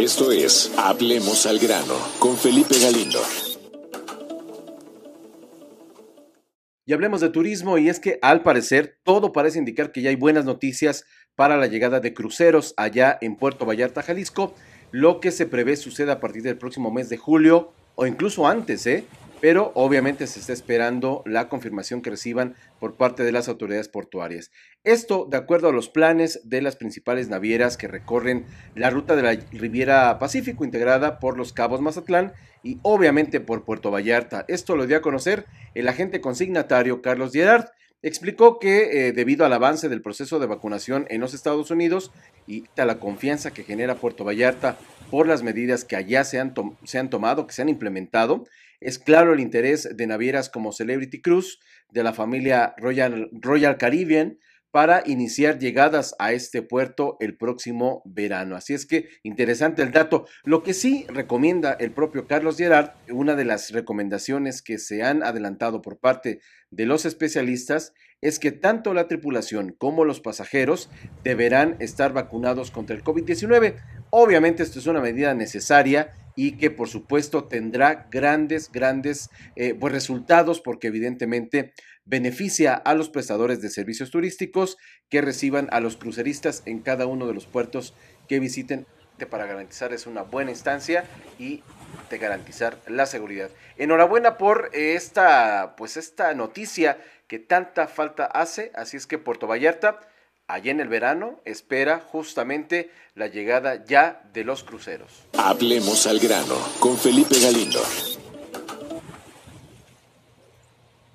Esto es Hablemos al grano con Felipe Galindo. Y hablemos de turismo y es que al parecer todo parece indicar que ya hay buenas noticias para la llegada de cruceros allá en Puerto Vallarta, Jalisco, lo que se prevé suceda a partir del próximo mes de julio o incluso antes, ¿eh? Pero obviamente se está esperando la confirmación que reciban por parte de las autoridades portuarias. Esto de acuerdo a los planes de las principales navieras que recorren la ruta de la Riviera Pacífico integrada por los Cabos Mazatlán y obviamente por Puerto Vallarta. Esto lo dio a conocer el agente consignatario Carlos Gerard. Explicó que eh, debido al avance del proceso de vacunación en los Estados Unidos y a la confianza que genera Puerto Vallarta por las medidas que allá se han, se han tomado, que se han implementado, es claro el interés de navieras como Celebrity Cruise, de la familia Royal, Royal Caribbean, para iniciar llegadas a este puerto el próximo verano. Así es que interesante el dato. Lo que sí recomienda el propio Carlos Gerard, una de las recomendaciones que se han adelantado por parte de los especialistas, es que tanto la tripulación como los pasajeros deberán estar vacunados contra el COVID-19. Obviamente esto es una medida necesaria y que por supuesto tendrá grandes, grandes eh, pues, resultados porque evidentemente beneficia a los prestadores de servicios turísticos que reciban a los cruceristas en cada uno de los puertos que visiten para garantizar es una buena instancia y de garantizar la seguridad. Enhorabuena por esta pues esta noticia que tanta falta hace, así es que Puerto Vallarta allá en el verano espera justamente la llegada ya de los cruceros. Hablemos al grano con Felipe Galindo.